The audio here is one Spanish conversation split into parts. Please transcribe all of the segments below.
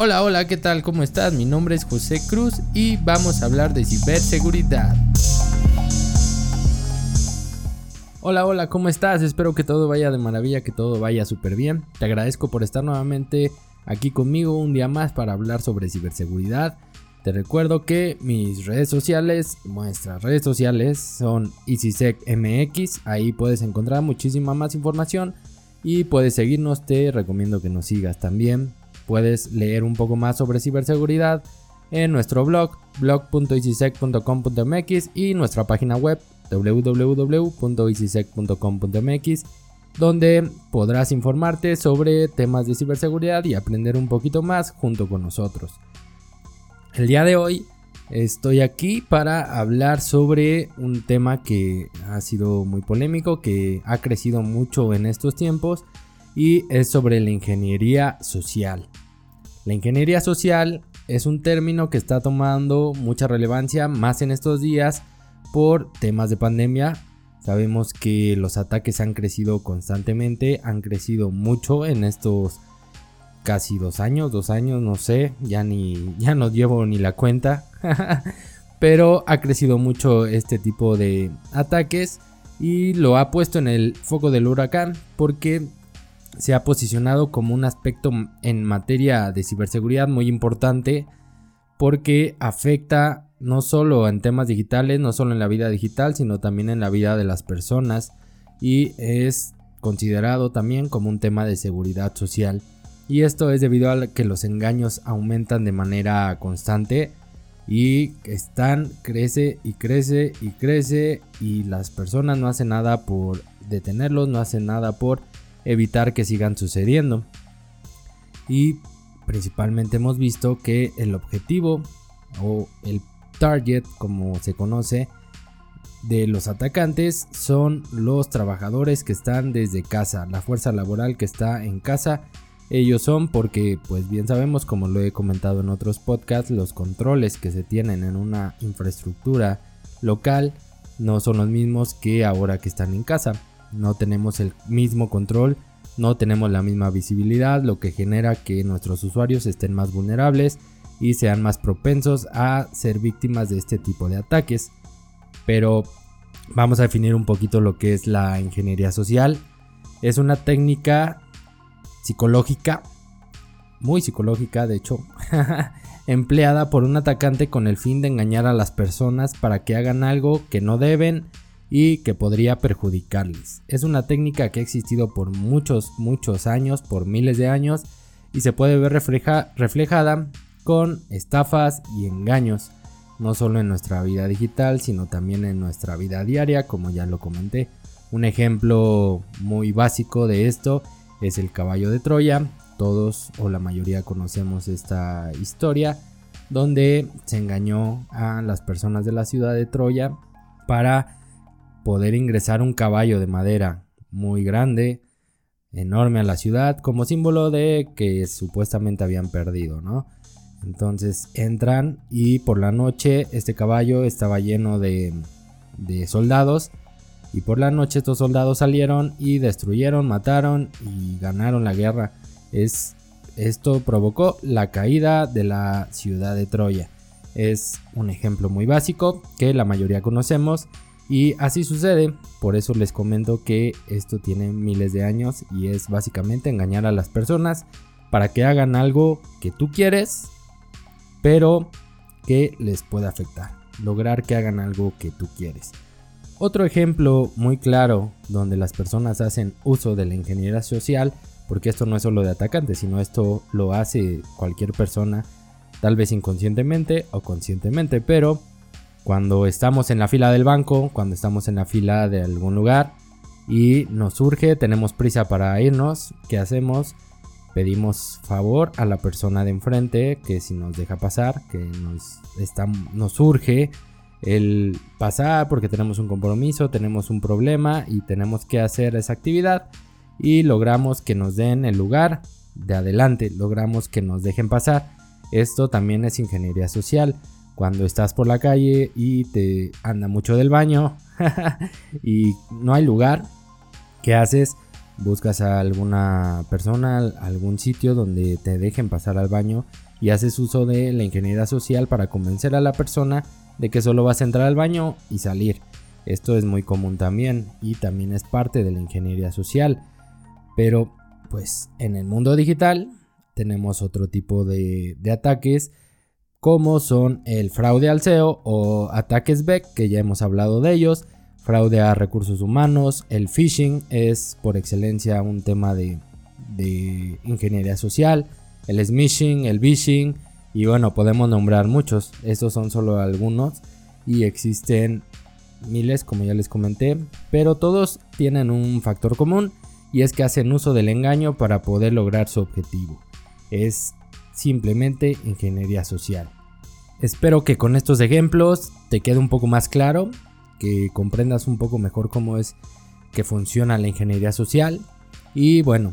Hola, hola, ¿qué tal? ¿Cómo estás? Mi nombre es José Cruz y vamos a hablar de ciberseguridad. Hola, hola, ¿cómo estás? Espero que todo vaya de maravilla, que todo vaya súper bien. Te agradezco por estar nuevamente aquí conmigo un día más para hablar sobre ciberseguridad. Te recuerdo que mis redes sociales, nuestras redes sociales son EasySecMX, ahí puedes encontrar muchísima más información y puedes seguirnos, te recomiendo que nos sigas también. Puedes leer un poco más sobre ciberseguridad en nuestro blog blog.easysec.com.mx y nuestra página web www.easysec.com.mx donde podrás informarte sobre temas de ciberseguridad y aprender un poquito más junto con nosotros. El día de hoy estoy aquí para hablar sobre un tema que ha sido muy polémico, que ha crecido mucho en estos tiempos y es sobre la ingeniería social. La ingeniería social es un término que está tomando mucha relevancia más en estos días por temas de pandemia. Sabemos que los ataques han crecido constantemente, han crecido mucho en estos casi dos años, dos años, no sé, ya ni, ya no llevo ni la cuenta. Pero ha crecido mucho este tipo de ataques y lo ha puesto en el foco del huracán porque se ha posicionado como un aspecto en materia de ciberseguridad muy importante porque afecta no solo en temas digitales, no solo en la vida digital, sino también en la vida de las personas y es considerado también como un tema de seguridad social. Y esto es debido a que los engaños aumentan de manera constante y están, crece y crece y crece y las personas no hacen nada por detenerlos, no hacen nada por evitar que sigan sucediendo. Y principalmente hemos visto que el objetivo o el target como se conoce de los atacantes son los trabajadores que están desde casa, la fuerza laboral que está en casa. Ellos son porque, pues bien sabemos, como lo he comentado en otros podcasts, los controles que se tienen en una infraestructura local no son los mismos que ahora que están en casa. No tenemos el mismo control, no tenemos la misma visibilidad, lo que genera que nuestros usuarios estén más vulnerables y sean más propensos a ser víctimas de este tipo de ataques. Pero vamos a definir un poquito lo que es la ingeniería social. Es una técnica psicológica, muy psicológica de hecho, empleada por un atacante con el fin de engañar a las personas para que hagan algo que no deben y que podría perjudicarles. Es una técnica que ha existido por muchos, muchos años, por miles de años, y se puede ver reflejada con estafas y engaños, no solo en nuestra vida digital, sino también en nuestra vida diaria, como ya lo comenté. Un ejemplo muy básico de esto es el caballo de Troya. Todos o la mayoría conocemos esta historia, donde se engañó a las personas de la ciudad de Troya para poder ingresar un caballo de madera muy grande, enorme a la ciudad, como símbolo de que supuestamente habían perdido, ¿no? Entonces entran y por la noche este caballo estaba lleno de, soldados. Y por la noche estos soldados salieron y destruyeron, mataron y ganaron la guerra. Es, esto provocó la caída de la ciudad de Troya. Es un ejemplo muy básico que la mayoría conocemos y así sucede. Por eso les comento que esto tiene miles de años y es básicamente engañar a las personas para que hagan algo que tú quieres pero que les puede afectar. Lograr que hagan algo que tú quieres. Otro ejemplo muy claro donde las personas hacen uso de la ingeniería social, porque esto no es solo de atacantes, sino esto lo hace cualquier persona, tal vez inconscientemente o conscientemente, pero cuando estamos en la fila del banco, cuando estamos en la fila de algún lugar y nos surge, tenemos prisa para irnos, ¿qué hacemos? pedimos favor a la persona de enfrente que si nos deja pasar, que nos, está, nos surge el pasar porque tenemos un compromiso, tenemos un problema y tenemos que hacer esa actividad y logramos que nos den el lugar de adelante, logramos que nos dejen pasar. Esto también es ingeniería social. Cuando estás por la calle y te anda mucho del baño y no hay lugar, ¿qué haces? buscas a alguna persona, algún sitio donde te dejen pasar al baño y haces uso de la ingeniería social para convencer a la persona de que solo vas a entrar al baño y salir. Esto es muy común también y también es parte de la ingeniería social. Pero pues en el mundo digital tenemos otro tipo de, ataques como son el fraude al SEO o ataques BEC que ya hemos hablado de ellos fraude a recursos humanos, el phishing es por excelencia un tema de, ingeniería social, el smishing, el phishing y bueno, podemos nombrar muchos, estos son solo algunos y existen miles como ya les comenté, pero todos tienen un factor común y es que hacen uso del engaño para poder lograr su objetivo. Es simplemente ingeniería social. Espero que con estos ejemplos te quede un poco más claro que comprendas un poco mejor cómo es que funciona la ingeniería social y bueno,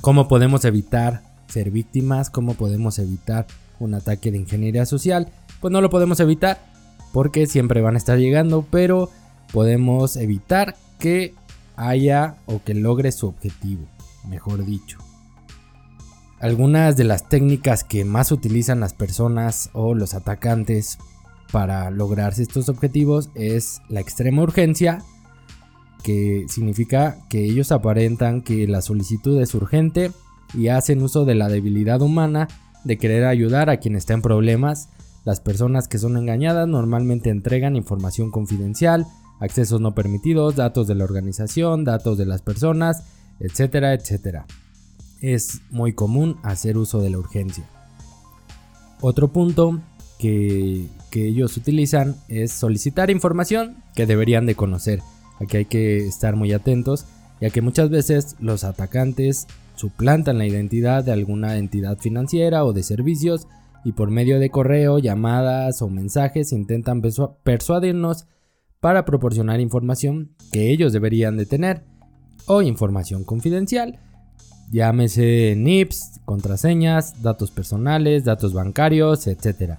cómo podemos evitar ser víctimas, cómo podemos evitar un ataque de ingeniería social. Pues no lo podemos evitar porque siempre van a estar llegando, pero podemos evitar que haya o que logre su objetivo, mejor dicho. Algunas de las técnicas que más utilizan las personas o los atacantes para lograrse estos objetivos es la extrema urgencia, que significa que ellos aparentan que la solicitud es urgente y hacen uso de la debilidad humana de querer ayudar a quien está en problemas. Las personas que son engañadas normalmente entregan información confidencial, accesos no permitidos, datos de la organización, datos de las personas, etcétera, etcétera. Es muy común hacer uso de la urgencia. Otro punto que, ellos utilizan es solicitar información que deberían de conocer. Aquí hay que estar muy atentos, ya que muchas veces los atacantes suplantan la identidad de alguna entidad financiera o de servicios y por medio de correo, llamadas o mensajes intentan persuadirnos para proporcionar información que ellos deberían de tener o información confidencial. Llámese NIPS, contraseñas, datos personales, datos bancarios, etc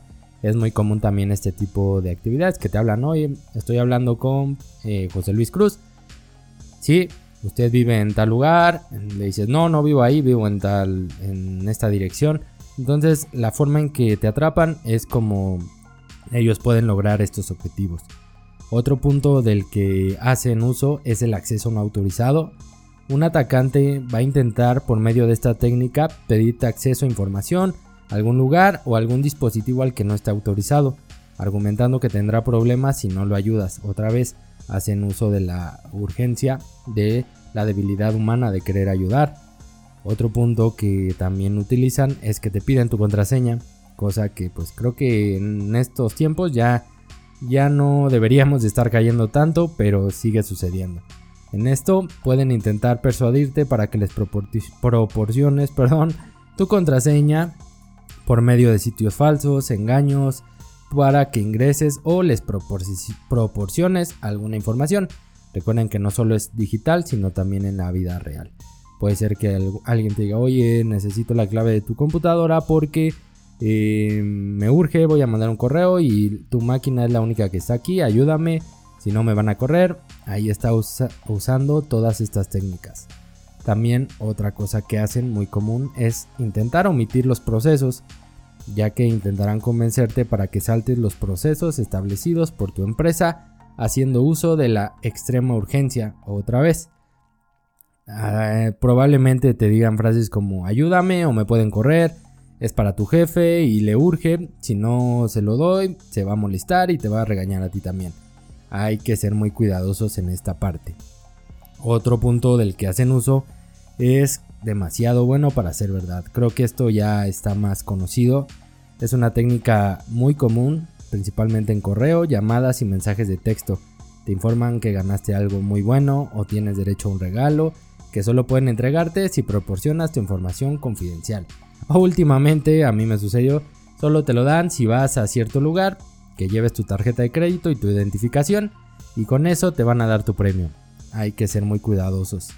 es muy común también este tipo de actividades que te hablan hoy. Estoy hablando con eh, José Luis Cruz. Si usted vive en tal lugar, le dices, no, no vivo ahí, vivo en tal, en esta dirección. Entonces, la forma en que te atrapan es como ellos pueden lograr estos objetivos. Otro punto del que hacen uso es el acceso no autorizado. Un atacante va a intentar por medio de esta técnica pedirte acceso a información algún lugar o algún dispositivo al que no esté autorizado, argumentando que tendrá problemas si no lo ayudas. Otra vez hacen uso de la urgencia de la debilidad humana de querer ayudar. Otro punto que también utilizan es que te piden tu contraseña, cosa que pues creo que en estos tiempos ya ya no deberíamos de estar cayendo tanto, pero sigue sucediendo. En esto pueden intentar persuadirte para que les proporciones, perdón, tu contraseña por medio de sitios falsos, engaños, para que ingreses o les proporciones alguna información. Recuerden que no solo es digital, sino también en la vida real. Puede ser que alguien te diga, oye, necesito la clave de tu computadora porque eh, me urge, voy a mandar un correo y tu máquina es la única que está aquí, ayúdame, si no me van a correr. Ahí está usando todas estas técnicas. También otra cosa que hacen muy común es intentar omitir los procesos, ya que intentarán convencerte para que saltes los procesos establecidos por tu empresa haciendo uso de la extrema urgencia otra vez. Ah, probablemente te digan frases como ayúdame o me pueden correr, es para tu jefe y le urge, si no se lo doy se va a molestar y te va a regañar a ti también. Hay que ser muy cuidadosos en esta parte. Otro punto del que hacen uso es demasiado bueno para ser verdad. Creo que esto ya está más conocido. Es una técnica muy común, principalmente en correo, llamadas y mensajes de texto. Te informan que ganaste algo muy bueno o tienes derecho a un regalo que solo pueden entregarte si proporcionas tu información confidencial. O últimamente, a mí me sucedió, solo te lo dan si vas a cierto lugar, que lleves tu tarjeta de crédito y tu identificación y con eso te van a dar tu premio. Hay que ser muy cuidadosos.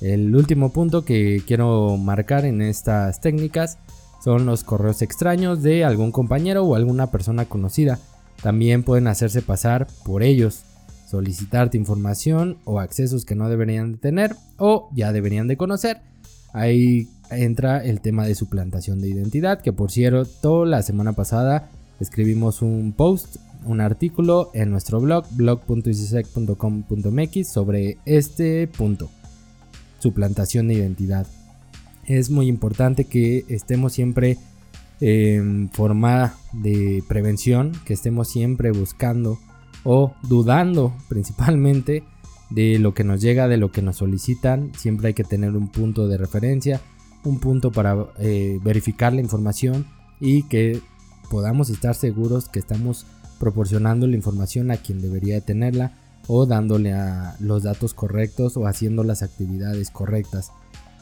El último punto que quiero marcar en estas técnicas son los correos extraños de algún compañero o alguna persona conocida. También pueden hacerse pasar por ellos. solicitarte información o accesos que no deberían de tener o ya deberían de conocer. Ahí entra el tema de suplantación de identidad, que por cierto, la semana pasada escribimos un post, un artículo en nuestro blog, blog.icisec.com.mx sobre este punto, suplantación de identidad. Es muy importante que estemos siempre en forma de prevención, que estemos siempre buscando o dudando principalmente de lo que nos llega, de lo que nos solicitan. Siempre hay que tener un punto de referencia, un punto para eh, verificar la información y que podamos estar seguros que estamos proporcionando la información a quien debería tenerla o dándole los datos correctos o haciendo las actividades correctas.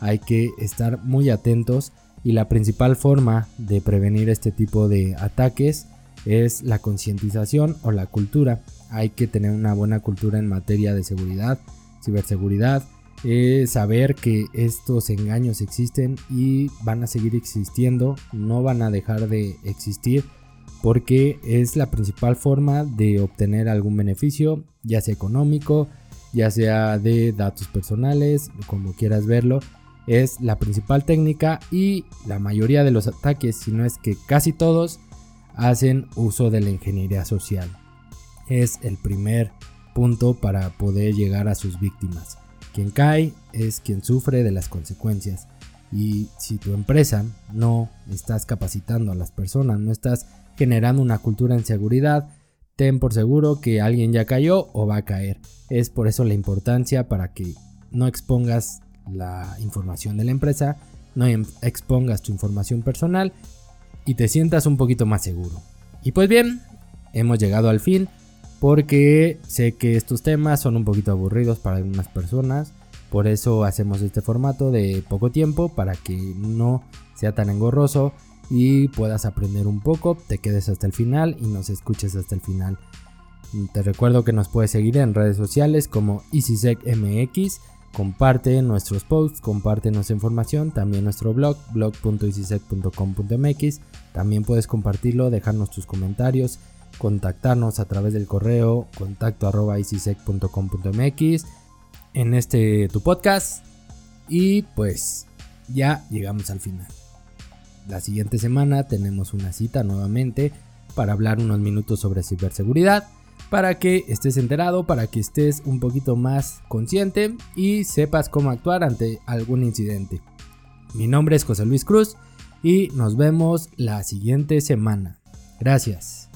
Hay que estar muy atentos y la principal forma de prevenir este tipo de ataques es la concientización o la cultura. Hay que tener una buena cultura en materia de seguridad, ciberseguridad, eh, saber que estos engaños existen y van a seguir existiendo, no van a dejar de existir porque es la principal forma de obtener algún beneficio, ya sea económico, ya sea de datos personales, como quieras verlo. Es la principal técnica y la mayoría de los ataques, si no es que casi todos, hacen uso de la ingeniería social. Es el primer punto para poder llegar a sus víctimas. Quien cae es quien sufre de las consecuencias. Y si tu empresa no estás capacitando a las personas, no estás generando una cultura en seguridad, ten por seguro que alguien ya cayó o va a caer. Es por eso la importancia para que no expongas la información de la empresa, no em, expongas tu información personal y te sientas un poquito más seguro. Y pues bien, hemos llegado al fin porque sé que estos temas son un poquito aburridos para algunas personas. Por eso hacemos este formato de poco tiempo para que no sea tan engorroso y puedas aprender un poco, te quedes hasta el final y nos escuches hasta el final. Te recuerdo que nos puedes seguir en redes sociales como EasySecMX comparte nuestros posts, comparte nuestra información, también nuestro blog, blog.icisec.com.mx. También puedes compartirlo, dejarnos tus comentarios, contactarnos a través del correo contacto en este tu podcast. Y pues ya llegamos al final. La siguiente semana tenemos una cita nuevamente para hablar unos minutos sobre ciberseguridad para que estés enterado, para que estés un poquito más consciente y sepas cómo actuar ante algún incidente. Mi nombre es José Luis Cruz y nos vemos la siguiente semana. Gracias.